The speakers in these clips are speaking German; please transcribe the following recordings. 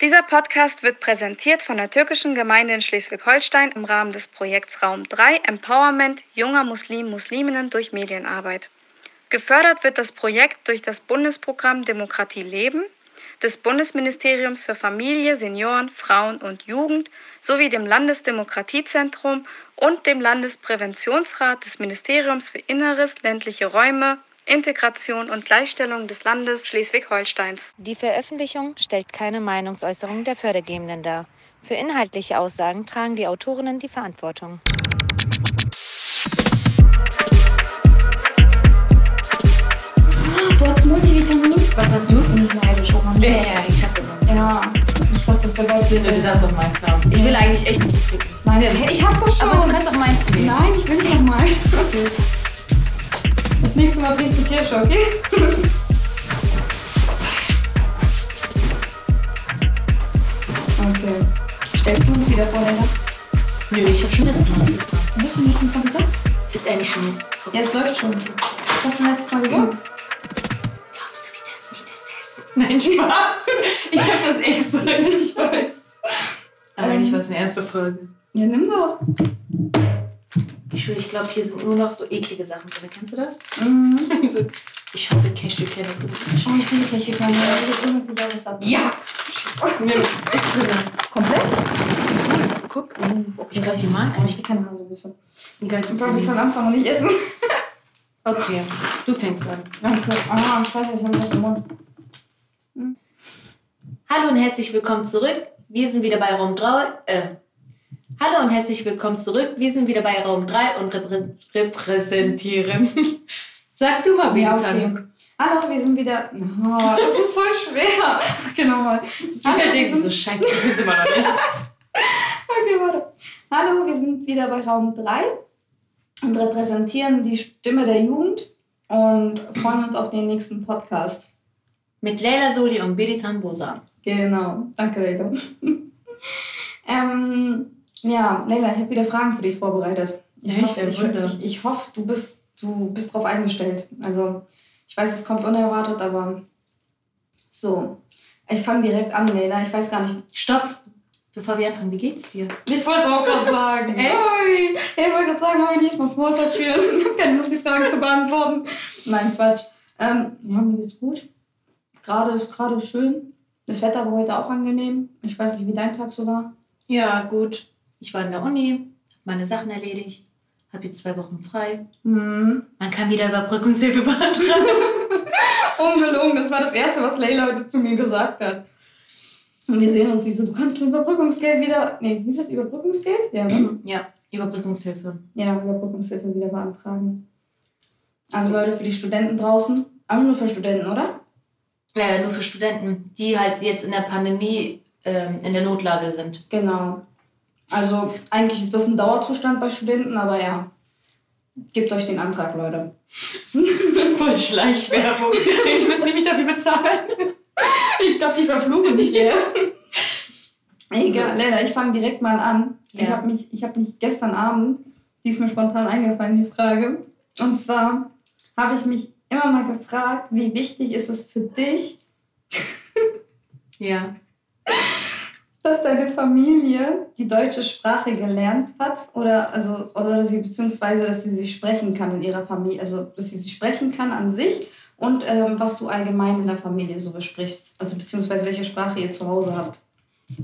Dieser Podcast wird präsentiert von der türkischen Gemeinde in Schleswig-Holstein im Rahmen des Projekts Raum 3 Empowerment junger Muslim-Musliminnen durch Medienarbeit. Gefördert wird das Projekt durch das Bundesprogramm Demokratie Leben des Bundesministeriums für Familie, Senioren, Frauen und Jugend sowie dem Landesdemokratiezentrum und dem Landespräventionsrat des Ministeriums für Inneres, ländliche Räume, Integration und Gleichstellung des Landes Schleswig-Holsteins. Die Veröffentlichung stellt keine Meinungsäußerung der Fördergebenden dar. Für inhaltliche Aussagen tragen die Autorinnen die Verantwortung. Du hast Multivitamin. Was hast du? Ich bin nicht neidisch, aber Ja, ja, ich hasse Mann. Ja, ich dachte, das wäre geil. Ja, du darfst auch meins haben. Ich will eigentlich echt nicht trinken. Nein, ich hab doch schon. Aber du kannst auch meins nehmen. Nein, ich will nicht nochmal. Okay. Das nächste Mal bringst du Kirsche, okay? Okay. Stellst du uns wieder vor, Lena? Nö, ich hab schon letztes Mal gesagt. Hast du letztens mal gesagt? Ist eigentlich schon jetzt. Ja, es läuft schon. Hast du letztes Mal gesagt? Glaubst du, wie das mit essen? Nein, Spaß. Ich hab das extra nicht weiß. Aber Ähm. eigentlich war es eine ernste Frage. Ja, nimm doch. Ich schwöre, ich glaube, hier sind nur noch so eklige Sachen drin. Kennst du das? Mhm. So, ich hoffe, Cashewkerne. Oh, ich liebe Cashewkerne. Ja! Nimm, ist drin. Komplett? Guck, ob ich glaube, die mag. Oh, ich will keine Haselnüsse. Egal, Ich du glaube, ich soll anfangen und nicht essen. Okay, du fängst an. Danke. Ah, scheiße, ich habe was im Mund. Hallo und herzlich willkommen zurück. Wir sind wieder bei Raum 3. Äh, hallo und herzlich willkommen zurück. Wir sind wieder bei Raum 3 und reprä repräsentieren. Sag du mal, Ja, okay. Hallo, wir sind wieder. Oh, das ist voll schwer. Okay, nochmal. Hallo, wir denkst du sind- so, scheiße, ich bin's immer noch nicht. Okay, warte. Hallo, wir sind wieder bei Raum 3 und repräsentieren die Stimme der Jugend und freuen uns auf den nächsten Podcast. Mit Leila Soli und Beditan Bosan. Genau. Danke, Leila. ähm, ja, Leila, ich habe wieder Fragen für dich vorbereitet. Ich Echt? hoffe, ich, ich, ich hoffe, du bist, du bist drauf eingestellt. Also, ich weiß, es kommt unerwartet, aber so. Ich fange direkt an, Leila. Ich weiß gar nicht. Stopp! Bevor wir anfangen, wie geht's dir? Ich wollte auch gerade sagen. Echt? Oi. Hey, ich wollte gerade sagen, wollen wir nicht mal Smalltalk führen? Ich habe keine Lust, die Fragen zu beantworten. Nein, Quatsch. Ähm, ja, mir geht's gut. Gerade ist gerade schön. Das Wetter war heute auch angenehm. Ich weiß nicht, wie dein Tag so war. Ja, gut. Ich war in der Uni, hab meine Sachen erledigt, habe jetzt zwei Wochen frei. Mhm. Man kann wieder Überbrückungshilfe beantragen. Ungelogen, das war das Erste, was Leila heute zu mir gesagt hat. Und wir sehen uns, sie so, du kannst Überbrückungsgeld wieder. Nee, wie ist das Überbrückungsgeld? Ja, ne? ja, Überbrückungshilfe. Ja, Überbrückungshilfe wieder beantragen. Also Leute, für die Studenten draußen. Aber nur für Studenten, oder? Äh, nur für Studenten, die halt jetzt in der Pandemie ähm, in der Notlage sind. Genau. Also eigentlich ist das ein Dauerzustand bei Studenten, aber ja. Gebt euch den Antrag, Leute. Voll Schleichwerbung. Ich muss nämlich dafür bezahlen. Ich glaube, die verfluchen dich hier. Egal, Lena, ich fange direkt mal an. Ich Ja. habe mich, ich hab mich gestern Abend, die ist mir spontan eingefallen, die Frage. Und zwar habe ich mich immer mal gefragt, wie wichtig ist es für dich, Ja. dass deine Familie die deutsche Sprache gelernt hat oder also oder dass sie beziehungsweise dass sie sie sprechen kann in ihrer Familie, also dass sie sie sprechen kann an sich und ähm, was du allgemein in der Familie so besprichst, also beziehungsweise welche Sprache ihr zu Hause habt.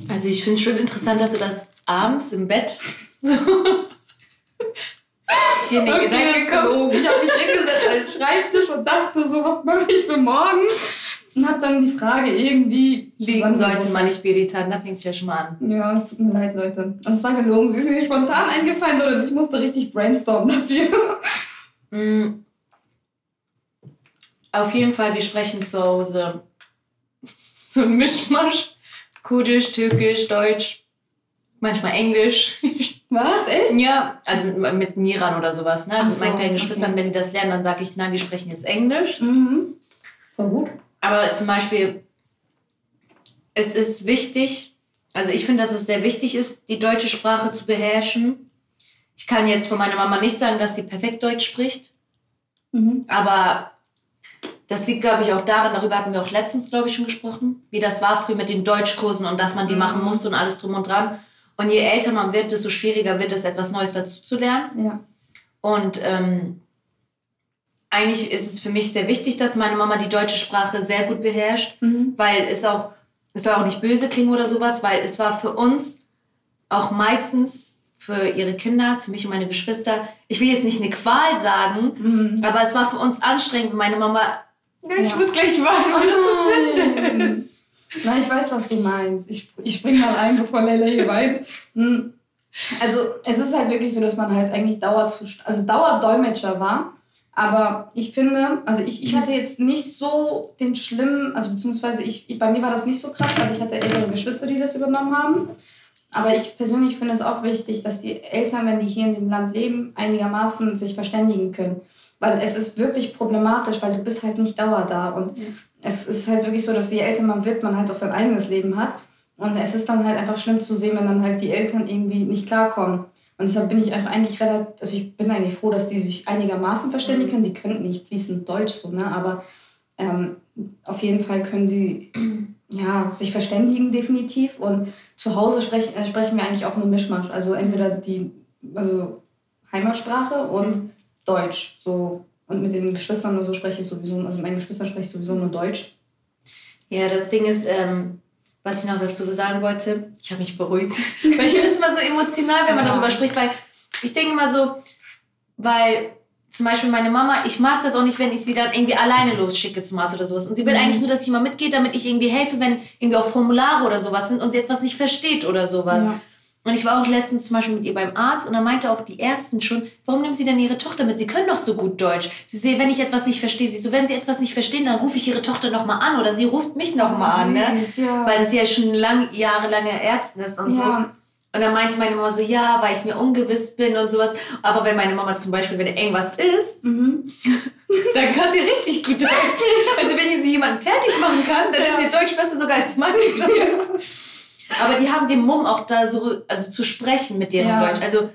Also ich finde es schon interessant, dass du das abends im Bett so in den Gedanken kommst. Ich habe mich hingesetzt an den Schreibtisch und dachte so, was mache ich für morgen? Und habe dann die Frage irgendwie Liegen sollte man nicht meditieren, da fängst du ja schon mal an. Ja, es tut mir leid, Leute. Also, es war gelogen. Sie ist mir nicht spontan eingefallen, sondern ich musste richtig brainstormen dafür. Mm. Auf jeden Fall, wir sprechen zu Hause so ein Mischmasch. Kurdisch, Türkisch, Deutsch, manchmal Englisch. Was? Echt? ja, also mit, mit Miran oder sowas. Ne? Also Ach mit meinen so, kleinen okay. Geschwistern, wenn die das lernen, dann sage ich, nein, wir sprechen jetzt Englisch. Mhm. Voll gut. Aber zum Beispiel, es ist wichtig, also ich finde, dass es sehr wichtig ist, die deutsche Sprache zu beherrschen. Ich kann jetzt von meiner Mama nicht sagen, dass sie perfekt Deutsch spricht, Mhm. aber das liegt, glaube ich, auch daran, darüber hatten wir auch letztens, glaube ich, schon gesprochen, wie das war früher mit den Deutschkursen und dass man die Mhm. machen musste und alles drum und dran. Und je älter man wird, desto schwieriger wird es, etwas Neues dazu zu lernen. Ja. Und ähm, eigentlich ist es für mich sehr wichtig, dass meine Mama die deutsche Sprache sehr gut beherrscht, Mhm. weil es auch, es soll auch nicht böse klingen oder sowas, weil es war für uns auch meistens für ihre Kinder, für mich und meine Geschwister, ich will jetzt nicht eine Qual sagen, Mhm. aber es war für uns anstrengend, wenn meine Mama. Ich Ja. muss gleich weinen, weil das so Sinn ist. Na, ich weiß, was du meinst. Ich, ich spring mal ein, bevor Leila hier weint. Hm. Also, es ist halt wirklich so, dass man halt eigentlich Dauerzust also Dauerdolmetscher war. Aber ich finde, also ich, ich hatte jetzt nicht so den schlimmen, also beziehungsweise ich, ich, bei mir war das nicht so krass, weil ich hatte ältere Geschwister, die das übernommen haben. Aber ich persönlich finde es auch wichtig, dass die Eltern, wenn die hier in dem Land leben, einigermaßen sich verständigen können. Weil es ist wirklich problematisch, weil du bist halt nicht dauer da. Und es ist halt wirklich so, dass je älter man wird, man halt auch sein eigenes Leben hat. Und es ist dann halt einfach schlimm zu sehen, wenn dann halt die Eltern irgendwie nicht klarkommen. Und deshalb bin ich auch eigentlich relativ, also ich bin eigentlich froh, dass die sich einigermaßen verständigen können. Die können nicht fließend Deutsch so, ne? Aber ähm, auf jeden Fall können sie ja, sich verständigen definitiv. Und zu Hause sprech, äh, sprechen wir eigentlich auch nur Mischmasch. Also entweder die also Heimatsprache und Deutsch. So. Und mit den Geschwistern oder so spreche ich sowieso, also mit meinen Geschwistern spreche ich sowieso nur Deutsch. Ja, das Ding ist, ähm, was ich noch dazu sagen wollte, ich habe mich beruhigt. weil ich finde es immer so emotional, wenn man Ja. darüber spricht, weil ich denke immer so, weil zum Beispiel meine Mama, ich mag das auch nicht, wenn ich sie dann irgendwie alleine losschicke zum Arzt oder sowas. Und sie will Mhm. eigentlich nur, dass ich immer mitgehe, damit ich irgendwie helfe, wenn irgendwie auch Formulare oder sowas sind und sie etwas nicht versteht oder sowas. Ja. Und ich war auch letztens zum Beispiel mit ihr beim Arzt und da meinte auch die Ärztin schon, warum nehmen Sie denn Ihre Tochter mit? Sie können doch so gut Deutsch. Sie sehe, wenn ich etwas nicht verstehe, sie so, wenn Sie etwas nicht verstehen, dann rufe ich Ihre Tochter nochmal an oder sie ruft mich nochmal an, ne? Ja. Weil sie ja schon lang, jahrelange Ärztin ist und so. ja. Und dann meinte meine Mama so, ja, weil ich mir ungewiss bin und sowas. Aber wenn meine Mama zum Beispiel, wenn irgendwas ist, Mhm. dann kann sie richtig gut Deutsch. Also wenn sie jemanden fertig machen kann, dann ist ihr Deutsch besser sogar als mein. Aber die haben den Mumm auch da so, also zu sprechen mit deren Ja. Deutsch. Also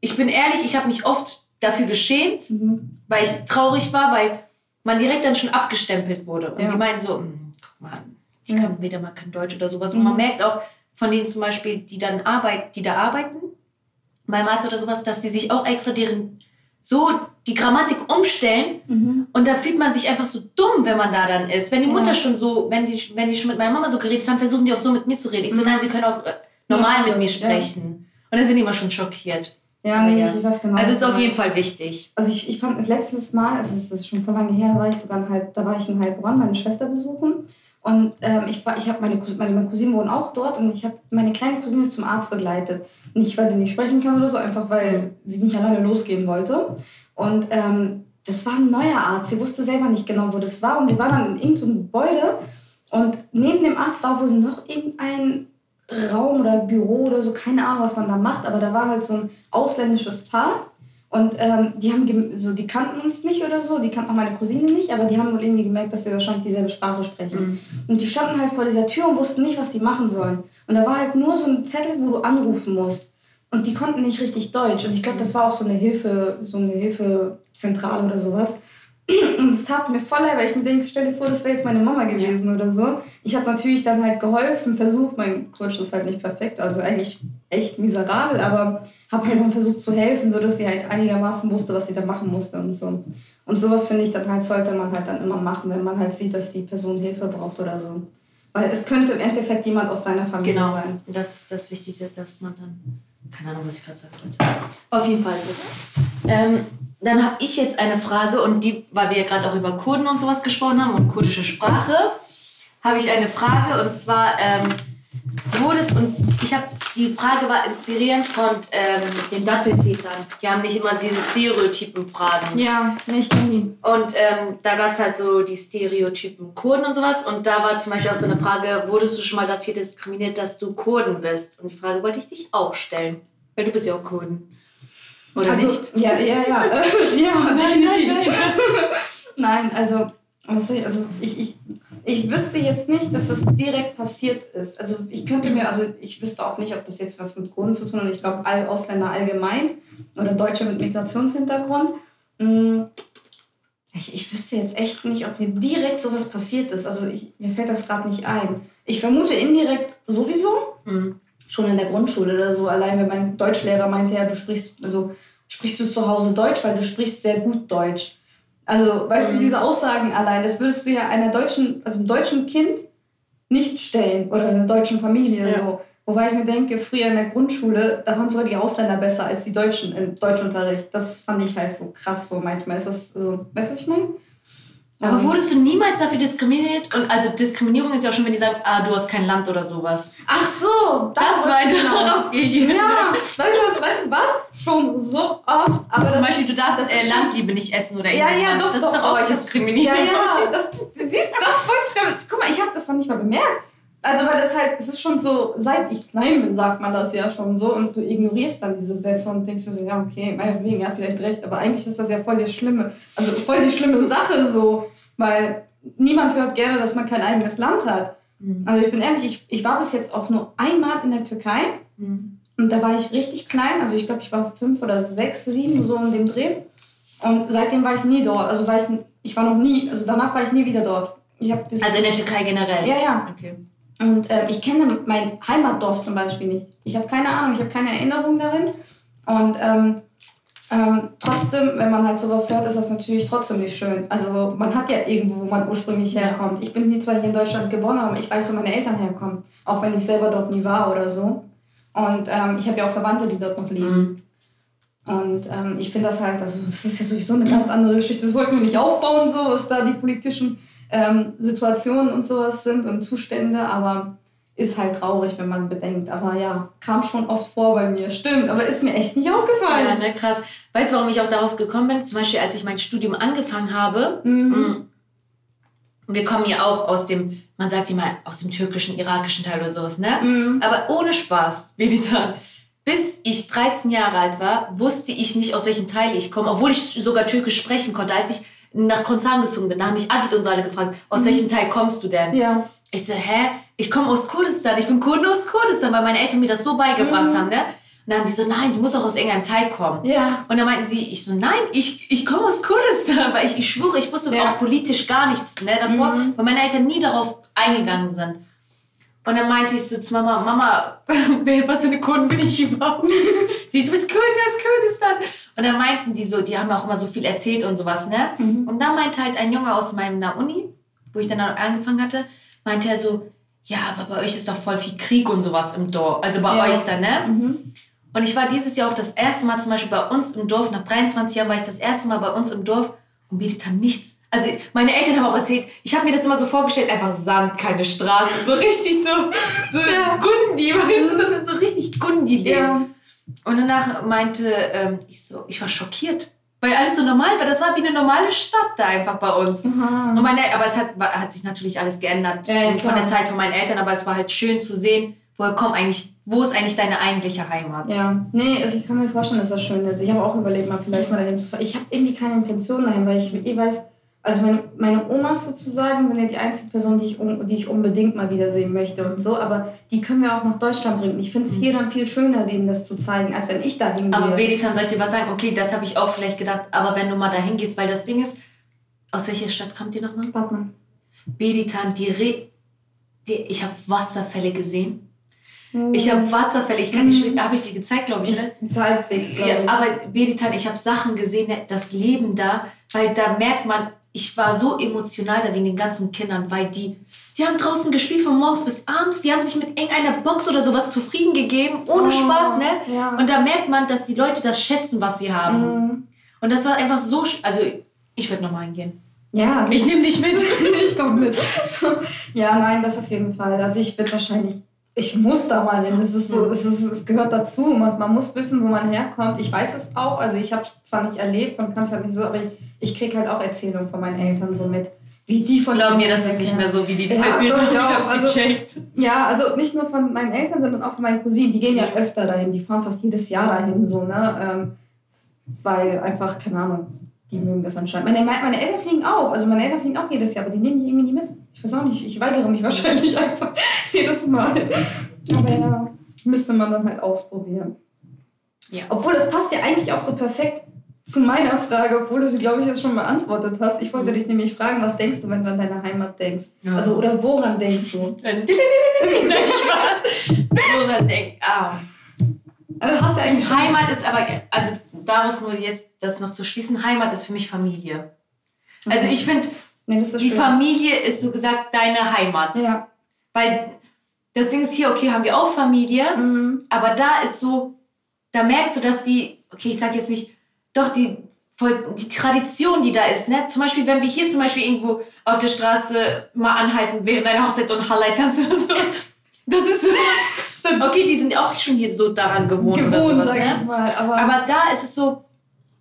ich bin ehrlich, ich habe mich oft dafür geschämt, Mhm. weil ich traurig war, weil man direkt dann schon abgestempelt wurde. Und Ja. die meinen so, "Hm, guck mal, die Ja. können weder mal kein Deutsch oder sowas. Und Mhm. man merkt auch von denen zum Beispiel, die dann arbeiten, die da arbeiten, beim Arzt oder sowas, dass die sich auch extra deren so die Grammatik umstellen Mhm. und da fühlt man sich einfach so dumm, wenn man da dann ist. Wenn die Ja. Mutter schon so, wenn die, wenn die schon mit meiner Mama so geredet haben, versuchen die auch so mit mir zu reden. Ich so, Mhm. nein, sie können auch äh, normal Ja, mit mir ja. sprechen. Und dann sind die immer schon schockiert. Ja, nee, Ja. ich weiß genau. Also was ist auf jeden. Fall wichtig. Also ich, ich fand letztes Mal, also das ist schon vor lange her, da war ich sogar in Halb, da war ich in Heilbronn, meine Schwester besuchen. Und ähm, ich war, ich habe meine, Cousin- meine, meine Cousinen wohnen auch dort und ich habe meine kleine Cousine zum Arzt begleitet. Nicht, weil sie nicht sprechen kann oder so, einfach weil sie nicht alleine losgehen wollte. Und ähm, das war ein neuer Arzt. Sie wusste selber nicht genau, wo das war. Und wir waren dann in irgendeinem Gebäude und neben dem Arzt war wohl noch irgendein Raum oder Büro oder so, keine Ahnung, was man da macht, aber da war halt so ein ausländisches Paar. Und ähm, die haben so, die kannten uns nicht oder so, die kannten auch meine Cousine nicht, aber die haben wohl irgendwie gemerkt, dass wir wahrscheinlich dieselbe Sprache sprechen. Und die standen halt vor dieser Tür und wussten nicht, was die machen sollen. Und da war halt nur so ein Zettel, wo du anrufen musst. Und die konnten nicht richtig Deutsch. Und ich glaube, das war auch so eine Hilfe, so eine Hilfezentrale oder sowas. Und es tat mir voll leid, weil ich mir denke, stell dir vor, das wäre jetzt meine Mama gewesen oder so. Ich habe natürlich dann halt geholfen, versucht, mein Deutsch ist halt nicht perfekt, also eigentlich echt miserabel, aber habe halt dann versucht zu helfen, sodass die halt einigermaßen wusste, was sie da machen musste und so. Und sowas finde ich dann halt, sollte man halt dann immer machen, wenn man halt sieht, dass die Person Hilfe braucht oder so. Weil es könnte im Endeffekt jemand aus deiner Familie Genau. sein. Das ist das Wichtigste, dass man dann. Keine Ahnung, was ich gerade sagen wollte. Auf jeden Fall. Ähm, dann habe ich jetzt eine Frage und die, weil wir ja gerade auch über Kurden und sowas gesprochen haben und kurdische Sprache, habe ich eine Frage und zwar ähm, wurde es und ich habe die Frage war inspirierend von ähm, den Datteltätern. Die haben nicht immer diese Stereotypen Fragen. Ja, ich kenne die. Und ähm, da gab es halt so die Stereotypen Kurden und sowas. Und da war zum Beispiel auch so eine Frage, wurdest du schon mal dafür diskriminiert, dass du Kurden bist? Und die Frage wollte ich dich auch stellen. Weil du bist ja auch Kurden. Oder also, nicht? Ja, ja, ja. Ja. Nein, also, was soll ich, also ich, ich, ich wüsste jetzt nicht, dass das direkt passiert ist. Also ich könnte mir, also ich wüsste auch nicht, ob das jetzt was mit Kurden zu tun hat. Ich glaube, all Ausländer allgemein oder Deutsche mit Migrationshintergrund. Mm, Ich, ich wüsste jetzt echt nicht, ob mir direkt sowas passiert ist. Also ich, mir fällt das gerade nicht ein. Ich vermute indirekt sowieso. Mhm. Schon in der Grundschule oder so. Allein wenn mein Deutschlehrer meinte, ja, du sprichst, also sprichst du zu Hause Deutsch, weil du sprichst sehr gut Deutsch. Also, weißt Mhm. du, diese Aussagen allein, das würdest du ja einer deutschen, also einem deutschen Kind nicht stellen oder einer deutschen Familie Ja. so. Wobei ich mir denke, früher in der Grundschule, da waren sogar die Ausländer besser als die Deutschen im Deutschunterricht. Das fand ich halt so krass so manchmal. Ist das so, weißt du, was ich meine? Aber wurdest du niemals dafür diskriminiert? Und also Diskriminierung ist ja auch schon, wenn die sagen, ah, du hast kein Land oder sowas. Ach so, Das war meine genau. ich. Ja, weißt du was, weißt du was? Schon so oft. Aber Zum das- Beispiel, du darfst das äh, Landliebe nicht essen oder Ja, irgendwas. ja, doch, Das doch. ist doch auch oh, Diskriminierung. Ja, ja, das, siehst, das wollte ich damit. Guck mal, ich habe das noch nicht mal bemerkt. Also, weil das halt, es ist schon so, seit ich klein bin, sagt man das ja schon so und du ignorierst dann diese Sätze und denkst so, ja, okay, meinetwegen, er hat vielleicht recht, aber eigentlich ist das ja voll die schlimme, also voll die schlimme Sache so, weil niemand hört gerne, dass man kein eigenes Land hat. Mhm. Also, ich bin ehrlich, ich, ich war bis jetzt auch nur einmal in der Türkei Mhm. und da war ich richtig klein, also ich glaube, ich war fünf oder sechs, sieben, so in dem Dreh. Und seitdem war ich nie dort. Also war ich, ich war noch nie, also danach war ich nie wieder dort. Ich das. Also in der Türkei generell? ja, ja. Okay. Und äh, ich kenne mein Heimatdorf zum Beispiel nicht. Ich habe keine Ahnung, ich habe keine Erinnerung darin. Und ähm, ähm, trotzdem, wenn man halt sowas hört, ist das natürlich trotzdem nicht schön. Also man hat ja irgendwo, wo man ursprünglich herkommt. Ich bin hier zwar hier in Deutschland geboren, aber ich weiß, wo meine Eltern herkommen. Auch wenn ich selber dort nie war oder so. Und ähm, ich habe ja auch Verwandte, die dort noch leben. Mhm. Und ähm, ich finde das halt, also das ist ja sowieso eine ganz andere Geschichte. Das wollten wir nicht aufbauen, so was da die politischen ähm, Situationen und sowas sind und Zustände, aber ist halt traurig, wenn man bedenkt. Aber ja, kam schon oft vor bei mir, stimmt, aber ist mir echt nicht Ja, aufgefallen. ne, krass. Weißt du, warum ich auch darauf gekommen bin? Zum Beispiel, als ich mein Studium angefangen habe. Mhm. Mhm. Wir kommen ja auch aus dem, man sagt immer, aus dem türkischen, irakischen Teil oder sowas, ne? Mhm. Aber ohne Spaß, Belitan. Bis ich 13 Jahre alt war, wusste ich nicht, aus welchem Teil ich komme, obwohl ich sogar Türkisch sprechen konnte. Als ich nach Konzern gezogen bin, da haben mich Agit und so alle gefragt, aus Mhm. welchem Teil kommst du denn? Ja. Ich so, hä? Ich komme aus Kurdistan, ich bin Kurdin aus Kurdistan, weil meine Eltern mir das so beigebracht Mhm. haben, ne? Und dann haben die so, nein, du musst auch aus irgendeinem Teil kommen. Ja. Und dann meinten die, ich so, nein, ich, ich komme aus Kurdistan, weil ich, ich schwöre, ich wusste Ja. auch politisch gar nichts ne, davor, Mhm. weil meine Eltern nie darauf eingegangen sind. Und dann meinte ich so zu Mama, Mama, was für eine Kurdin bin ich überhaupt? Sie, du bist Kurdin aus Kurdistan. Und dann meinten die so, die haben auch immer so viel erzählt und sowas, ne? Mhm. Und dann meinte halt ein Junge aus meiner Uni, wo ich dann angefangen hatte, meinte er so, ja, aber bei euch ist doch voll viel Krieg und sowas im Dorf. Also bei Ja. euch dann, ne? Mhm. Und ich war dieses Jahr auch das erste Mal zum Beispiel bei uns im Dorf, nach 23 Jahren war ich das erste Mal bei uns im Dorf und Meditan nichts. Also meine Eltern haben auch erzählt, ich habe mir das immer so vorgestellt, einfach Sand, keine Straßen, so richtig so, so Ja. Gundi, weißt du, das sind so richtig Gundi-Leben. Ja. Und danach meinte ähm, ich so, ich war schockiert, weil alles so normal war. Das war wie eine normale Stadt da einfach bei uns. Aha. Und meine, aber es hat, hat sich natürlich alles geändert Ja, von der Zeit von meinen Eltern, aber es war halt schön zu sehen, woher kommt eigentlich, wo ist eigentlich deine eigentliche Heimat? Ja, nee, also ich kann mir vorstellen, dass das schön ist. Ich habe auch überlegt, mal vielleicht mal dahin zu fahren. Ich habe irgendwie keine Intention dahin, weil ich eh weiß, also meine, meine Omas sozusagen sind ja die einzige Person, die ich, die ich unbedingt mal wiedersehen möchte und so, aber die können wir auch nach Deutschland bringen. Ich finde es hier dann viel schöner, denen das zu zeigen, als wenn ich da hingehe. Aber Beditan, soll ich dir was sagen? Okay, das habe ich auch vielleicht gedacht, aber wenn du mal dahin gehst, weil das Ding ist, aus welcher Stadt kommt ihr nochmal? Warte mal. Beditan, die, Re die ich habe Wasserfälle gesehen. Mhm. Ich habe Wasserfälle, ich kann nicht, Mhm. habe ich dir gezeigt, glaube ich, ne? Halbwegs, glaube Ja, ich. aber Beditan, ich habe Sachen gesehen, das Leben da, weil da merkt man, ich war so emotional da wegen den ganzen Kindern, weil die, die haben draußen gespielt von morgens bis abends, die haben sich mit irgendeiner Box oder sowas zufrieden gegeben, ohne Oh, Spaß, ne? Ja. Und da merkt man, dass die Leute das schätzen, was sie haben. Mhm. Und das war einfach so, sch- also ich würde nochmal hingehen. ja, also Ich nehme dich mit. ich komme mit. So, ja, nein, das auf jeden Fall. Also ich würde wahrscheinlich, ich muss da mal hin. Es ist so, es, ist, es gehört dazu. Man, man muss wissen, wo man herkommt. Ich weiß es auch. Also ich habe es zwar nicht erlebt und kann es halt nicht so, aber ich, ich kriege halt auch Erzählungen von meinen Eltern so mit, wie die von Glaub mir, das ist nicht mehr so, wie die das Ja, erzählt haben. Ich ja, hab's also- gecheckt. Ja, also nicht nur von meinen Eltern, sondern auch von meinen Cousinen. Die gehen ja öfter dahin. Die fahren fast jedes Jahr dahin, so, ne? Ähm, weil einfach, keine Ahnung, die mögen das anscheinend. Meine, meine Eltern fliegen auch. Also meine Eltern fliegen auch jedes Jahr, aber die nehmen die irgendwie nie mit. Ich weiß auch nicht, ich weigere mich wahrscheinlich einfach jedes Mal. Aber ja, müsste man dann halt ausprobieren. Ja. Obwohl, das passt ja eigentlich auch so perfekt zu meiner Frage, obwohl du sie, glaube ich, jetzt schon beantwortet hast. Ich wollte dich nämlich fragen, was denkst du, wenn du an deine Heimat denkst? Ja. Also, oder woran denkst du? Woran denk? Ah. Also, hast du eigentlich Heimat ist aber, also darauf nur jetzt das noch zu schließen, Heimat ist für mich Familie. Also ich finde, Nee, das ist die schön. Familie ist so gesagt deine Heimat. Ja. Weil das Ding ist hier, okay, haben wir auch Familie, Mhm. aber da ist so, da merkst du, dass die, okay, ich sag jetzt nicht, doch die, die Tradition, die da ist, ne? Zum Beispiel, wenn wir hier zum Beispiel irgendwo auf der Straße mal anhalten während einer Hochzeit und Hallei tanzen oder so. Das ist so. Okay, die sind auch schon hier so daran gewohnt, oder Gewohnt, sowas, sag ne? mal. Aber, Aber da ist es so,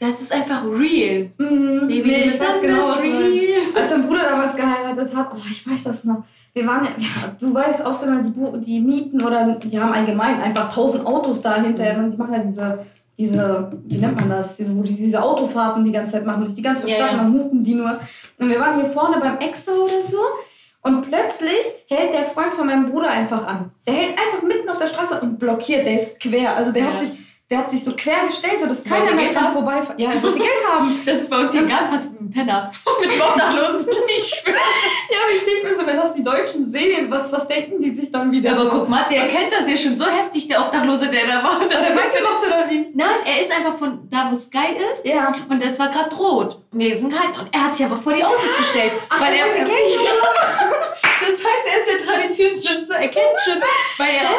das ist einfach real. Mhm. Baby, nee, ich weiß genau, was real. Als mein Bruder damals geheiratet hat, oh, ich weiß das noch. Wir waren ja, ja du weißt, Ausländer, die, die mieten oder die haben allgemein einfach tausend Autos da hinterher und die machen ja diese, diese, wie nennt man das, diese, wo die diese Autofahrten die ganze Zeit machen, durch die ganze Stadt, ja. und dann hupen die nur. Und wir waren hier vorne beim Extra oder so und plötzlich hält der Freund von meinem Bruder einfach an. Der hält einfach mitten auf der Straße und blockiert, der ist quer. Also der Ja. hat sich, der hat sich so quer gestellt, sodass Wollte keiner mehr Geld kann haben? vorbeifahren. Ja, er wollte Geld haben. Das ist bei uns hier gar passiert mit einem Penner. mit dem Obdachlosen. Ich schwöre. Ja, aber ich denke mir so, wenn das die Deutschen sehen, was, was denken die sich dann wieder? Aber so? guck mal, der kennt das ja schon so heftig, der Obdachlose, der da war. Dass er weiß, weiß gemacht oder wie? Nein, er ist einfach von da, wo Sky ist. Ja. Und es war gerade rot. Und wir sind halt, und er hat sich aber vor die Autos gestellt. Ach, weil er er Geld er ist der Tradition schon so, er kennt schon. Weil er,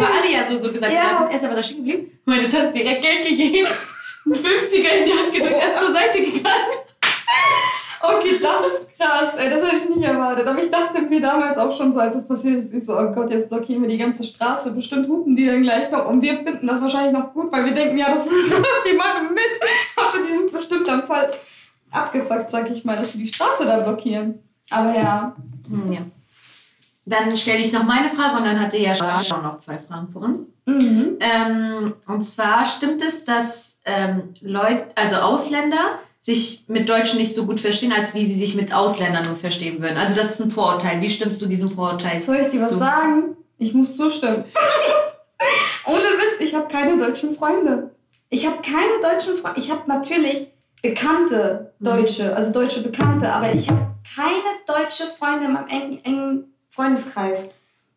weil alle ja so, so gesagt Ja. haben, er ist aber da stehen geblieben. Meine Tante hat direkt Geld gegeben. Einen 50er in die Hand gedrückt, er ist zur Seite gegangen. Okay, das ist krass, ey, das hätte ich nicht erwartet. Aber ich dachte mir damals auch schon so, als es passiert ist, ich so, oh Gott, jetzt blockieren wir die ganze Straße. Bestimmt hupen die dann gleich noch. Und wir finden das wahrscheinlich noch gut, weil wir denken, ja, das, die machen mit. Aber die sind bestimmt dann voll abgefuckt, sag ich mal, dass wir die Straße da blockieren. Aber ja. Hm, ja. Dann stelle ich noch meine Frage und dann hatte ja schon noch zwei Fragen für uns. Mhm. Ähm, und zwar stimmt es, dass ähm, Leute, also Ausländer, sich mit Deutschen nicht so gut verstehen, als wie sie sich mit Ausländern nur verstehen würden. Also das ist ein Vorurteil. Wie stimmst du diesem Vorurteil? Soll ich dir was zu? sagen? Ich muss zustimmen. Ohne Witz, ich habe keine deutschen Freunde. Ich habe keine deutschen Freunde. Ich habe natürlich bekannte Deutsche, also deutsche Bekannte, aber ich habe keine deutsche Freunde in meinem engen, engen Freundeskreis.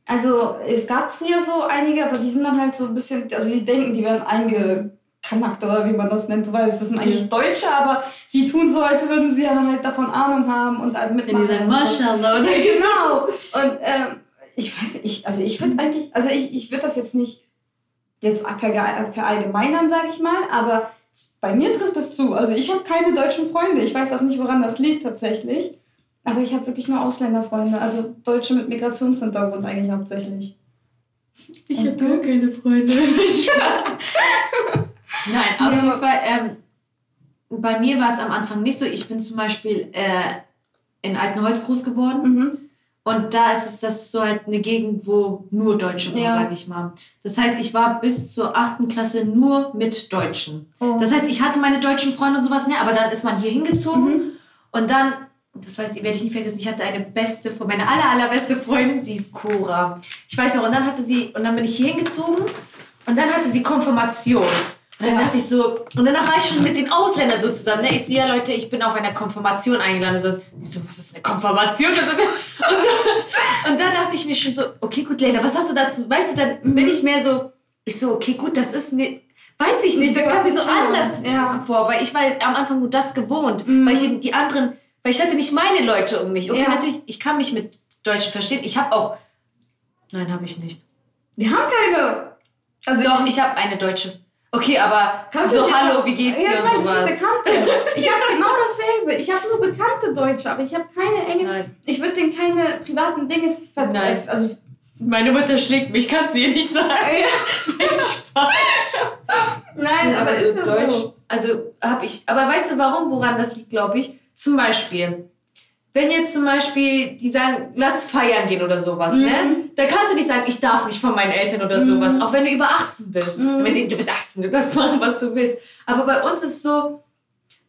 Also es gab früher so einige, aber die sind dann halt so ein bisschen, also die denken, die werden eingekanackt oder wie man das nennt. Du weißt, das sind eigentlich Deutsche, aber die tun so, als würden sie ja dann halt davon Ahnung haben und halt Wenn mitmachen. die sagen, und so. Mashallah oder Genau. Und ähm, ich weiß nicht, ich, also ich würde eigentlich, also ich, ich würde das jetzt nicht jetzt verallgemeinern, sage ich mal, aber bei mir trifft es zu. Also ich habe keine deutschen Freunde. Ich weiß auch nicht, woran das liegt tatsächlich. Aber ich habe wirklich nur Ausländerfreunde, also Deutsche mit Migrationshintergrund eigentlich hauptsächlich. Ich habe gar keine Freunde. Nein, auf Ja, jeden aber- Fall. Ähm, bei mir war es am Anfang nicht so. Ich bin zum Beispiel äh, in Altenholz groß geworden. Mhm. Und da ist es das so halt eine Gegend, wo nur Deutsche wohnen, Ja. sage ich mal. Das heißt, ich war bis zur achten Klasse nur mit Deutschen. Oh. Das heißt, ich hatte meine deutschen Freunde und sowas, ne? Aber dann ist man hier hingezogen Mhm. und dann, das weiß, werde ich nie vergessen, ich hatte eine beste, meine aller, allerbeste Freundin, sie ist Cora. Ich weiß noch, und dann hatte sie, und dann bin ich hier hingezogen und dann hatte sie Konfirmation. Und dann Ja. dachte ich so, und danach war ich schon mit den Ausländern so zusammen. Ne? Ich so, ja Leute, ich bin auf einer Konfirmation eingeladen. So, ich so, was ist eine Konfirmation? Und, so, und, da, dachte ich mir schon so, okay, gut, Leila, was hast du dazu? Weißt du, dann bin ich mehr so, ich so, okay, gut, das ist ne, weiß ich nicht, das kam mir so anders Ja. vor, weil ich war am Anfang nur das gewohnt, Mhm. weil ich die anderen, weil ich hatte nicht meine Leute um mich. Okay, Ja. natürlich, ich kann mich mit Deutschen verstehen. Ich habe auch, nein, habe ich nicht. Wir haben keine. Also Doch, ich habe eine deutsche. Okay, aber Kannst so hallo, wie geht's Ja, dir das und meine ich, sowas. Bekannte. Ich habe genau dasselbe. Ich habe nur bekannte Deutsche, aber ich habe keine enge. Nein. Ich würde denen keine privaten Dinge ver Nein. Also, Meine Mutter schlägt mich, kannst du ihr nicht sagen. nein, aber also ist das Deutsch. so? Also habe ich. Aber weißt du warum, woran das liegt, glaube ich? Zum Beispiel, wenn jetzt zum Beispiel die sagen, lass feiern gehen oder sowas, Mhm. ne? Da kannst du nicht sagen, ich darf nicht von meinen Eltern oder Mhm. sowas. Auch wenn du über 18 bist. Mhm. Wenn sie, du bist 18, du darfst machen, was du willst. Aber bei uns ist es so,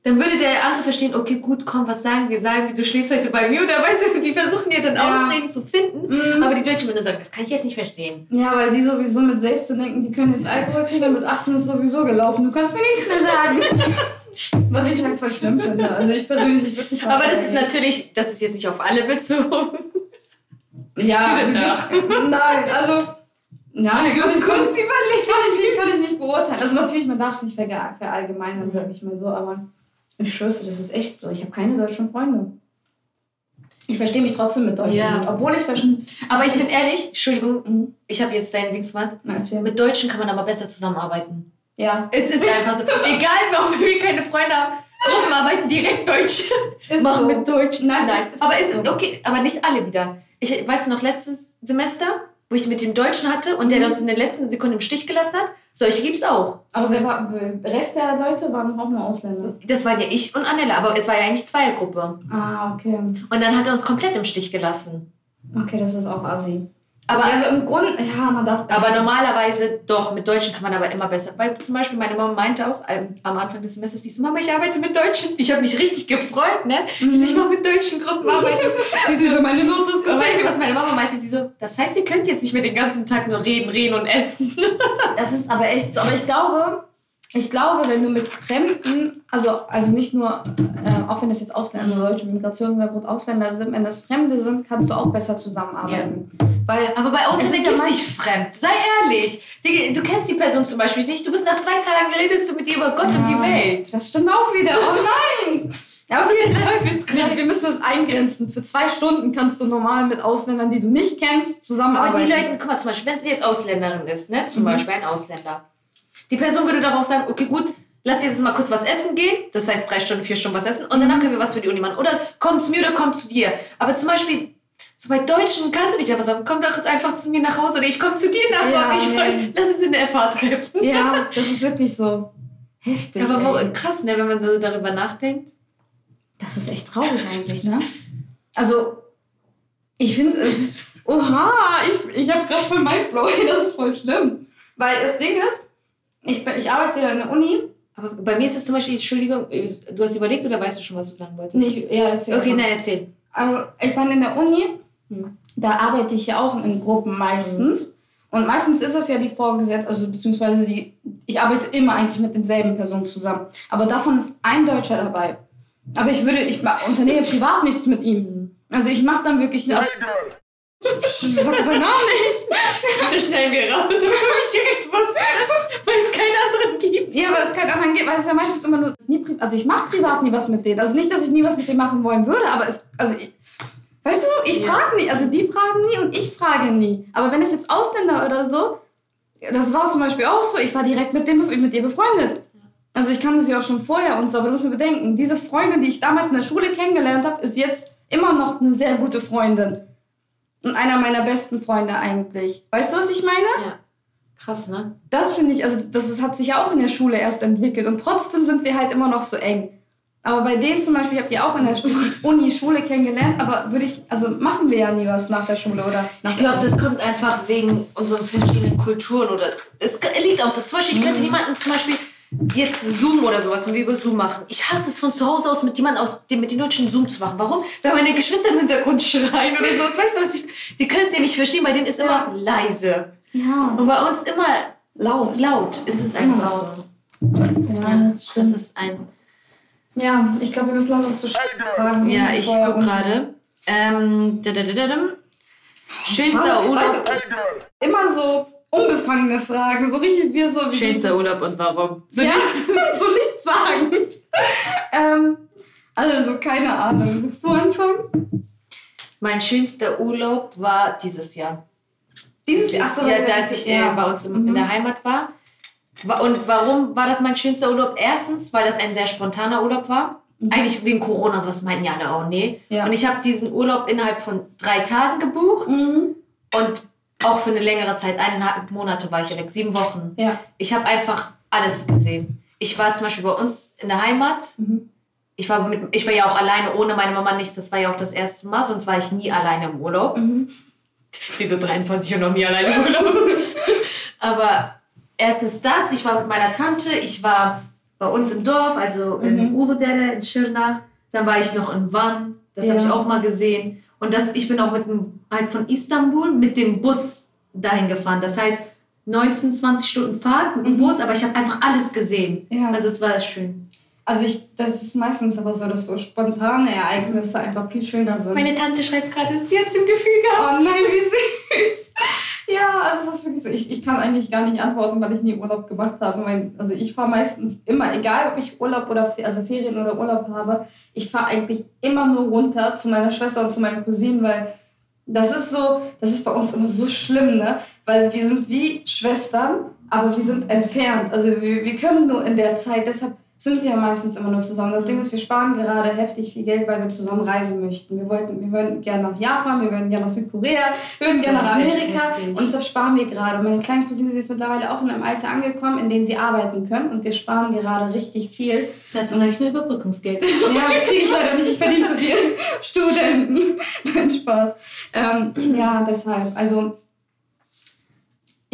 dann würde der andere verstehen, okay, gut, komm, was sagen wir? Sagen wir, du schläfst heute bei mir oder weißt du, die versuchen ja dann Ja. Ausreden zu finden. Mhm. Aber die Deutschen würden nur sagen, das kann ich jetzt nicht verstehen. Ja, weil die sowieso mit 16 denken, die können jetzt Alkohol und mit 18 ist sowieso gelaufen. Du kannst mir nichts mehr sagen. Was ich halt voll schlimm finde. Also ich persönlich würde nicht mal Aber das ist natürlich, das ist jetzt nicht auf alle bezogen. Ja, nein, also. Nein, kann ich, kurz kann, ich nicht, kann ich nicht beurteilen. Also natürlich, man darf es nicht verallgemeinern, sag ich mal so, aber ich schwör's dir, das ist echt so. Ich habe keine deutschen Freunde. Ich verstehe mich trotzdem mit Deutschen. Ja. Obwohl ich verstehe. Aber ich bin ehrlich, Entschuldigung, ich habe jetzt deinen Dings gemacht. Mit Deutschen kann man aber besser zusammenarbeiten. Ja. Es ist einfach so. Egal, warum wir keine Freunde haben. Gruppenarbeiten direkt Deutsch. Ist Machen so. mit Deutsch. Nein, Nein. ist- aber ist okay, aber nicht alle wieder. Ich weiß noch letztes Semester, wo ich mit dem Deutschen hatte und der uns in der letzten Sekunde im Stich gelassen hat. Solche gibt's auch. Aber wer war, der Rest der Leute waren auch nur Ausländer. Das waren ja ich und Annelle, aber es war ja eigentlich Zweiergruppe. Ah, okay. Und dann hat er uns komplett im Stich gelassen. Okay, das ist auch assi. Aber, Also im Grunde, ja, man darf. aber normalerweise doch, mit Deutschen kann man aber immer besser. Weil zum Beispiel meine Mama meinte auch ähm, am Anfang des Semesters, die so, Mama, ich arbeite mit Deutschen. Ich habe mich richtig gefreut, ne? Mhm. Dass ich mal mit deutschen Gruppen arbeite. Sie so, meine Note ist weißt du, was meine Mama meinte? Sie so, das heißt, ihr könnt jetzt nicht mehr den ganzen Tag nur reden, reden und essen. Das ist aber echt so. Aber ich glaube, ich glaube, wenn du mit Fremden, also, also nicht nur, äh, auch wenn das jetzt Ausländer, also Deutsche mit Migrationshintergrund Ausländer sind, wenn das Fremde sind, kannst du auch besser zusammenarbeiten. Weil, Aber bei Es Ausländern ist ja mein- nicht fremd. Sei ehrlich. Die, du kennst die Person zum Beispiel nicht. Du bist nach zwei Tagen, redest du mit ihr über Gott und die Ja, Welt. Das stimmt auch wieder. Oh nein! Ja, okay. wir, wir müssen das eingrenzen. Für zwei Stunden kannst du normal mit Ausländern, die du nicht kennst, Aber zusammenarbeiten. die Leute, guck mal, zum Beispiel, wenn sie jetzt Ausländerin ist, ne? Zum Mhm. Beispiel ein Ausländer. Die Person würde darauf sagen, okay, gut, lass jetzt mal kurz was essen gehen. Das heißt drei Stunden, vier Stunden was essen. Und danach können wir was für die Uni machen. Oder komm zu mir oder komm zu dir. Aber zum Beispiel, so bei Deutschen kannst du nicht einfach sagen, komm doch einfach zu mir nach Hause oder ich komm zu dir nach Ja, Hause. Ich nee. will- Lass uns in der FH treffen. Ja, das ist wirklich so heftig. Aber ey. krass, ne, wenn man so darüber nachdenkt. Das ist echt traurig eigentlich, ne? Also, ich finde es. Oha, ich, ich habe gerade voll Mindblow. Das ist voll schlimm. Weil das Ding ist, ich, bin, ich arbeite ja in der Uni. Aber bei mir ist es zum Beispiel, Entschuldigung, du hast überlegt oder weißt du schon, was du sagen wolltest? Nicht, ja, erzähl Okay, mal. nein, erzähl. Also, ich bin in der Uni, Hm. da arbeite ich ja auch in Gruppen meistens. Und meistens ist es ja die Vorgesetzte, also beziehungsweise die, ich arbeite immer eigentlich mit denselben Personen zusammen. Aber davon ist ein Deutscher dabei. Aber ich würde, ich unternehme privat nichts mit ihm. Also ich mache dann wirklich nur. Sag seinen Namen nicht. Das schneiden wir raus, damit ich direkt wusste, weil es keinen anderen gibt. Ja, aber es kann anderen geben, weil es ja meistens immer nur. Nie, also ich mache privat nie was mit denen. Also nicht, dass ich nie was mit denen machen wollen würde, aber es. Also ich, weißt du, ich Ja. frage nie. Also die fragen nie und ich frage nie. Aber wenn es jetzt Ausländer oder so, das war zum Beispiel auch so, ich war direkt mit, dem, mit ihr befreundet. Also ich kannte sie auch schon vorher und so, aber du musst mir bedenken, diese Freundin, die ich damals in der Schule kennengelernt habe, ist jetzt immer noch eine sehr gute Freundin. Und einer meiner besten Freunde eigentlich. Weißt du, was ich meine? Ja. Krass, ne? Das finde ich, also das ist, hat sich ja auch in der Schule erst entwickelt und trotzdem sind wir halt immer noch so eng. Aber bei denen zum Beispiel habt ihr auch in der Uni Schule kennengelernt, aber würde ich, also machen wir ja nie was nach der Schule oder nach Ich glaube, das kommt einfach wegen unseren verschiedenen Kulturen oder es liegt auch da. Zum Beispiel, ich könnte niemanden zum Beispiel jetzt Zoom oder sowas, wenn wir über Zoom machen. Ich hasse es von zu Hause aus mit jemandem aus dem mit den Deutschen Zoom zu machen. Warum? Weil meine Geschwister im Hintergrund schreien oder so. Weißt du, was ich, die können es ja nicht verstehen, bei denen ist immer leise. Ja, Und bei uns immer laut. laut. Es ist immer einfach laut. so. Ja, das Das ist ein. Ja, ich glaube, wir müssen langsam zu fragen. Ja, ich bevor guck uns- gerade. Ähm, da, da, da, da, da. Schönster Urlaub. Weißt du, immer so unbefangene Fragen, so richtig wie so. Wie Schönster Urlaub und warum? So, ja, so nichtssagend. ähm, also, keine Ahnung. Willst du anfangen? Mein schönster Urlaub war dieses Jahr. Dieses Jahr, achso, ja, als ich äh, bei uns im, in Mhm. der Heimat war. Wa- Und warum war das mein schönster Urlaub? Erstens, weil das ein sehr spontaner Urlaub war. Eigentlich wegen Corona, sowas meinten ja alle auch, nee. Mhm. Ja. Und ich habe diesen Urlaub innerhalb von drei Tagen gebucht Mhm. und auch für eine längere Zeit, eineinhalb Monate war ich weg, sieben Wochen. Ja. Ich habe einfach alles gesehen. Ich war zum Beispiel bei uns in der Heimat. Mhm. Ich war, mit, ich war ja auch alleine ohne meine Mama nicht. Das war ja auch das erste Mal, sonst war ich nie alleine im Urlaub. Mhm. Wieso 23 und noch nie alleine im Urlaub? Aber erstens das, ich war mit meiner Tante, ich war bei uns im Dorf, also in Mhm. Uredere, in Schirnach. Dann war ich noch in Van, das habe Ja. ich auch mal gesehen. Und das, ich bin auch mit dem, halt von Istanbul mit dem Bus dahin gefahren. Das heißt, 19, 20 Stunden Fahrt mit dem Mhm. Bus, aber ich habe einfach alles gesehen. Ja. Also es war schön. Also ich, das ist meistens aber so, dass so spontane Ereignisse einfach viel schöner sind. Meine Tante schreibt gerade, sie hat es im Gefühl gehabt. Oh nein, wie süß. Ja, also es ist wirklich so. Ich, ich kann eigentlich gar nicht antworten, weil ich nie Urlaub gemacht habe. Mein, also ich fahre meistens immer, egal ob ich Urlaub oder also Ferien oder Urlaub habe, ich fahre eigentlich immer nur runter zu meiner Schwester und zu meinen Cousinen, weil das ist so, das ist bei uns immer so schlimm, ne? Weil wir sind wie Schwestern, aber wir sind entfernt. Also wir, wir können nur in der Zeit, deshalb sind wir meistens immer nur zusammen. Das Ding ist, wir sparen gerade heftig viel Geld, weil wir zusammen reisen möchten. Wir, wollten, wir würden gerne nach Japan, wir würden gerne nach Südkorea, wir würden gerne nach Amerika und deshalb sparen wir gerade. Meine kleinen Cousine sind jetzt mittlerweile auch in einem Alter angekommen, in dem sie arbeiten können und wir sparen gerade richtig viel. Dazu sage ich nur Überbrückungsgeld. ja, kriege ich leider nicht, ich verdiene zu viel. Studenten. Nein, Spaß. Ähm, ja, deshalb, also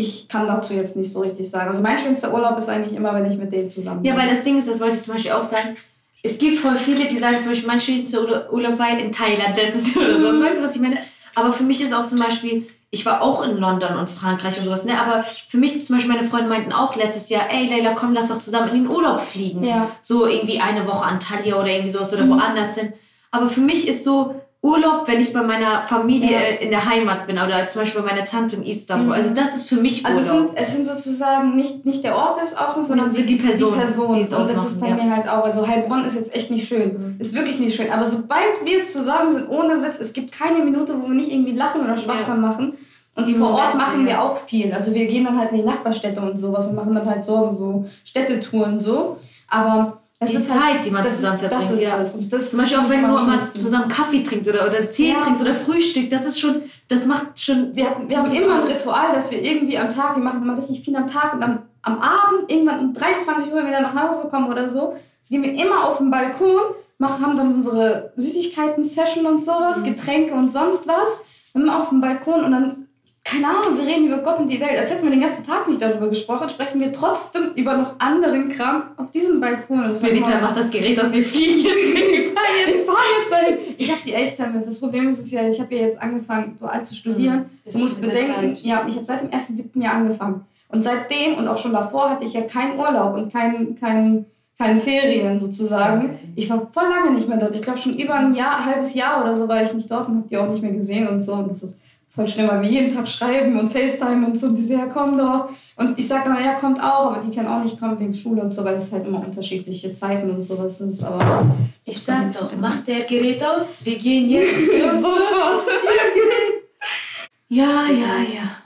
ich kann dazu jetzt nicht so richtig sagen. Also mein schönster Urlaub ist eigentlich immer, wenn ich mit denen zusammen bin. Ja, weil das Ding ist, das wollte ich zum Beispiel auch sagen, es gibt voll viele, die sagen zum Beispiel, mein schönster Urlaub war in Thailand letztes Jahr oder so. Mhm. Weißt du, was ich meine? Aber für mich ist auch zum Beispiel, ich war auch in London und Frankreich und sowas, ne? Aber für mich zum Beispiel, meine Freunde meinten auch letztes Jahr, ey Leila, komm, lass doch zusammen in den Urlaub fliegen. Ja. So irgendwie eine Woche an Talia oder irgendwie sowas oder mhm. woanders hin. Aber für mich ist so, Urlaub, wenn ich bei meiner Familie ja. in der Heimat bin oder zum Beispiel bei meiner Tante in Istanbul. Mhm. Also das ist für mich Urlaub. Also es sind, es sind sozusagen nicht, nicht der Ort des Ausmaß, sondern die, die Person. Die Person. Die und das ist bei ja. mir halt auch. Also Heilbronn ist jetzt echt nicht schön. Mhm. Ist wirklich nicht schön. Aber sobald wir zusammen sind, ohne Witz, es gibt keine Minute, wo wir nicht irgendwie lachen oder Schwachsinn ja. machen. Und die vor Ort machen wir auch viel. Also wir gehen dann halt in die Nachbarstädte und sowas und machen dann halt so, so Städtetouren so. Aber es die ist Zeit, halt, die man zusammen ist, verbringt. Das ist ja. das. Und das Zum Beispiel auch wenn nur mal zusammen Kaffee trinkt oder, oder Tee ja. trinkt oder Frühstück, das ist schon, das macht schon. Wir, wir haben immer ein Ritual, dass wir irgendwie am Tag, wir machen immer richtig viel am Tag und dann am Abend, irgendwann um 23 Uhr, wenn wir dann nach Hause kommen oder so, gehen wir immer auf den Balkon, machen, haben dann unsere Süßigkeiten-Session und sowas, mhm. Getränke und sonst was. Immer auf dem Balkon und dann keine Ahnung, wir reden über Gott und die Welt, als hätten wir den ganzen Tag nicht darüber gesprochen, sprechen wir trotzdem über noch anderen Kram auf diesem Balkon. Melita macht das Gerät aus, wir fliegen jetzt. ich fahr jetzt, jetzt Ich habe die Echtzeit. Das Problem ist, ist ja, ich habe ja jetzt angefangen, dual zu studieren. Mhm. Du musst bedenken, ja, ich habe seit dem 1.7. Jahr angefangen. Und seitdem und auch schon davor hatte ich ja keinen Urlaub und keinen kein, kein Ferien sozusagen. Ich war voll lange nicht mehr dort. Ich glaube schon über ein Jahr, ein halbes Jahr oder so war ich nicht dort und habe die auch nicht mehr gesehen und so. Und das ist voll schlimm, weil wir jeden Tag schreiben und FaceTime und so. Und die sagen, ja, komm doch. Und ich sage dann, ja, kommt auch, aber die können auch nicht kommen wegen Schule und so, weil es halt immer unterschiedliche Zeiten und sowas ist. Aber ich sag doch, mach der Gerät aus, wir gehen jetzt sofort. ja, ja, ja.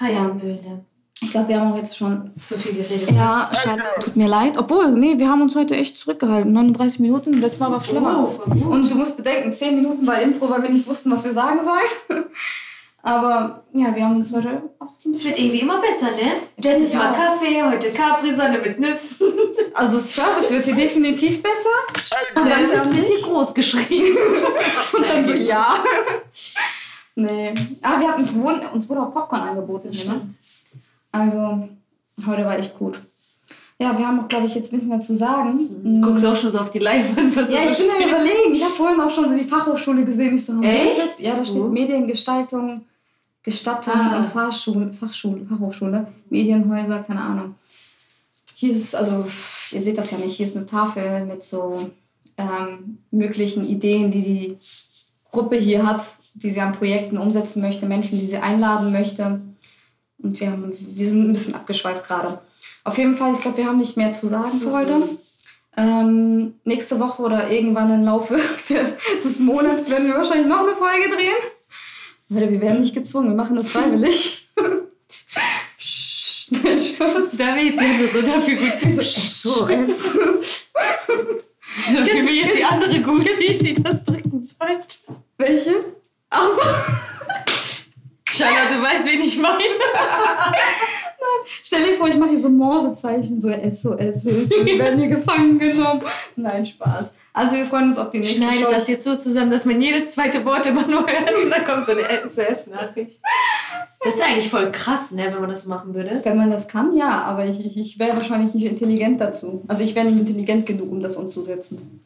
Hi, ja. Böhle. Ich glaube, wir haben auch jetzt schon zu viel geredet. Ja, schade. Tut mir leid. Obwohl, nee, wir haben uns heute echt zurückgehalten. 39 Minuten. Letztes Mal war schlimmer. Oh, und du musst bedenken, 10 Minuten war Intro, weil wir nicht wussten, was wir sagen sollen. Aber ja, wir haben uns heute auch. Es wird irgendwie immer besser, ne? Letztes Mal Kaffee, heute Capri-Sonne mit Nüssen. Also Service wird hier definitiv besser. Service wird hier groß geschrieben. Und dann so, ja. nee. Aber wir hatten, uns wurde auch Popcorn angeboten. Ne? Also heute war echt gut. Ja, wir haben auch, glaube ich, jetzt nichts mehr zu sagen. Mhm. Guckst du auch schon so auf die Leinwand? Was ja, ich bin ja überlegen. Ich habe vorhin auch schon so die Fachhochschule gesehen. Ich so, Echt? Ja, da steht oh. Mediengestaltung Gestattung ah. und Fachschule, Fachschule, Fachhochschule, Medienhäuser, keine Ahnung. Hier ist, also, ihr seht das ja nicht, hier ist eine Tafel mit so ähm, möglichen Ideen, die die Gruppe hier hat, die sie an Projekten umsetzen möchte, Menschen, die sie einladen möchte. Und wir, haben, wir sind ein bisschen abgeschweift gerade. Auf jeden Fall, ich glaube, wir haben nicht mehr zu sagen für heute. Ähm, nächste Woche oder irgendwann im Laufe des Monats werden wir wahrscheinlich noch eine Folge drehen. Leute, wir werden nicht gezwungen, wir machen das freiwillig. Da will jetzt die so dafür gut. So, SOS. Dafür will jetzt die andere gut, die das drücken sollte. Welche? Ach so. Charlotte, du weißt, wen ich meine. Stell dir vor, ich mache hier so Morsezeichen, so SOS, wir werden hier gefangen genommen. Nein, Spaß. Also wir freuen uns auf die nächste Schneide das jetzt so zusammen, dass man jedes zweite Wort immer nur hört und dann kommt so eine SOS-Nachricht. Das ist eigentlich voll krass, ne, wenn man das so machen würde. Wenn man das kann, ja, aber ich, ich, ich wäre wahrscheinlich nicht intelligent dazu. Also ich wäre nicht intelligent genug, um das umzusetzen.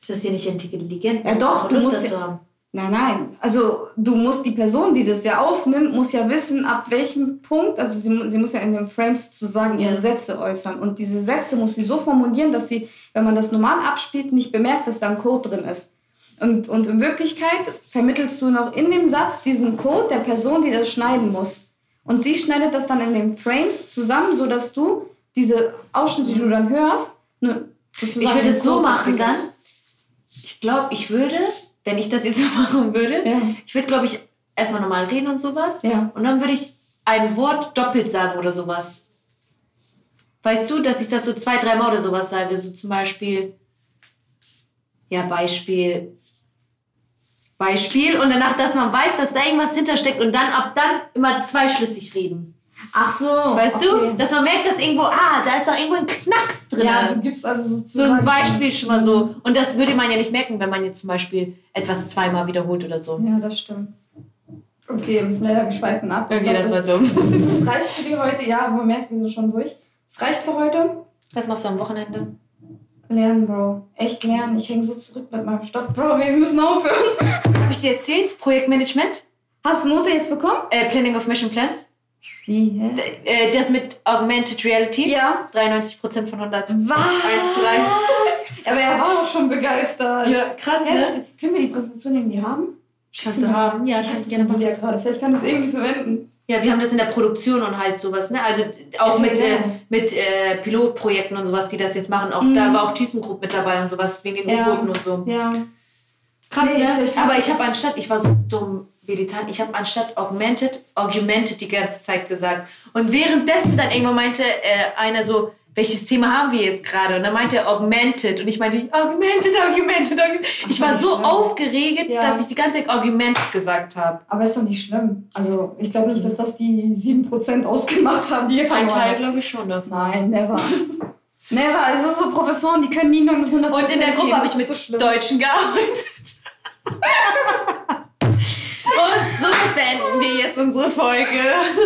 Ist das hier nicht intelligent? Ja doch, du musst, ja, Nein, nein. Also du musst die Person, die das ja aufnimmt, muss ja wissen, ab welchem Punkt, also sie, sie muss ja in den Frames sozusagen ihre Sätze äußern. Und diese Sätze muss sie so formulieren, dass sie, wenn man das normal abspielt, nicht bemerkt, dass da ein Code drin ist. Und, und in Wirklichkeit vermittelst du noch in dem Satz diesen Code der Person, die das schneiden muss. Und sie schneidet das dann in den Frames zusammen, sodass du diese Ausschnitte, die du dann hörst, ne, sozusagen. Ich würde es so machen dann. Ich glaube, ich würde wenn ich das jetzt so machen würde, ja. ich würde, glaube ich, erstmal normal reden und sowas. Ja. Und dann würde ich ein Wort doppelt sagen oder sowas. Weißt du, dass ich das so zwei, dreimal oder sowas sage? So zum Beispiel, ja, Beispiel, Beispiel. Und danach, dass man weiß, dass da irgendwas hintersteckt und dann ab dann immer zweischlüssig reden. Ach so. Weißt okay. du? Dass man merkt, dass irgendwo, ah, da ist doch irgendwo ein Knacks drin. Ja, du gibst also sozusagen. So ein Beispiel schon mal so. Und das würde man ja nicht merken, wenn man jetzt zum Beispiel etwas zweimal wiederholt oder so. Ja, das stimmt. Okay, leider wir schweifen ab. Okay, glaub, das, war dumm. Das, das reicht für die heute. Ja, man merkt, wir sind schon durch. Das reicht für heute. Was machst du am Wochenende? Lernen, Bro. Echt lernen. Ich hänge so zurück mit meinem Stoff. Bro, wir müssen aufhören. Habe ich dir erzählt? Projektmanagement? Hast du Note jetzt bekommen? Äh, Planning of Mission Plans. Wie? Hä? Äh, das mit Augmented Reality? Ja. 93% von 100. Was? 1,3. Aber er war auch schon begeistert. Ja, krass, ne? Können wir die Präsentation irgendwie haben? Kannst du haben? Ja, ich hatte die gerne mal. Ja, gerade. Vielleicht kann ich das irgendwie verwenden. Ja, wir haben das in der Produktion und halt sowas, ne? Also auch mit, äh, mit äh, Pilotprojekten und sowas, die das jetzt machen. Auch mhm. da war auch ThyssenKrupp mit dabei und sowas, wegen den ja. und so. Ja. Krass, nee, ne? Aber ich habe anstatt, ich war so dumm Meditant, ich habe anstatt augmented, augmented die ganze Zeit gesagt. Und währenddessen dann irgendwann meinte äh, einer so, welches Thema haben wir jetzt gerade? Und dann meinte er augmented. Und ich meinte, augmented, augmented, augmented. Ich war so schlimm. aufgeregt, ja. dass ich die ganze Zeit augmented gesagt habe. Aber ist doch nicht schlimm. Also ich glaube nicht, dass das die 7% ausgemacht haben, die ihr Ein Teil glaube ich schon davon. Nein, never. never. Es ist so Professoren, die können nie mit 100% Und in der Gruppe habe ich mit so Deutschen gearbeitet. Und so beenden wir jetzt unsere Folge.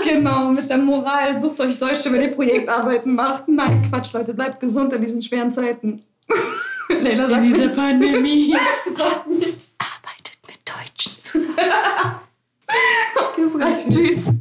Genau, mit der Moral. Sucht euch Deutsche, wenn ihr Projektarbeiten macht. Nein, Quatsch, Leute. Bleibt gesund in diesen schweren Zeiten. Leila sagt In dieser Pandemie. Nichts. Arbeitet mit Deutschen zusammen. okay, es reicht. Tschüss.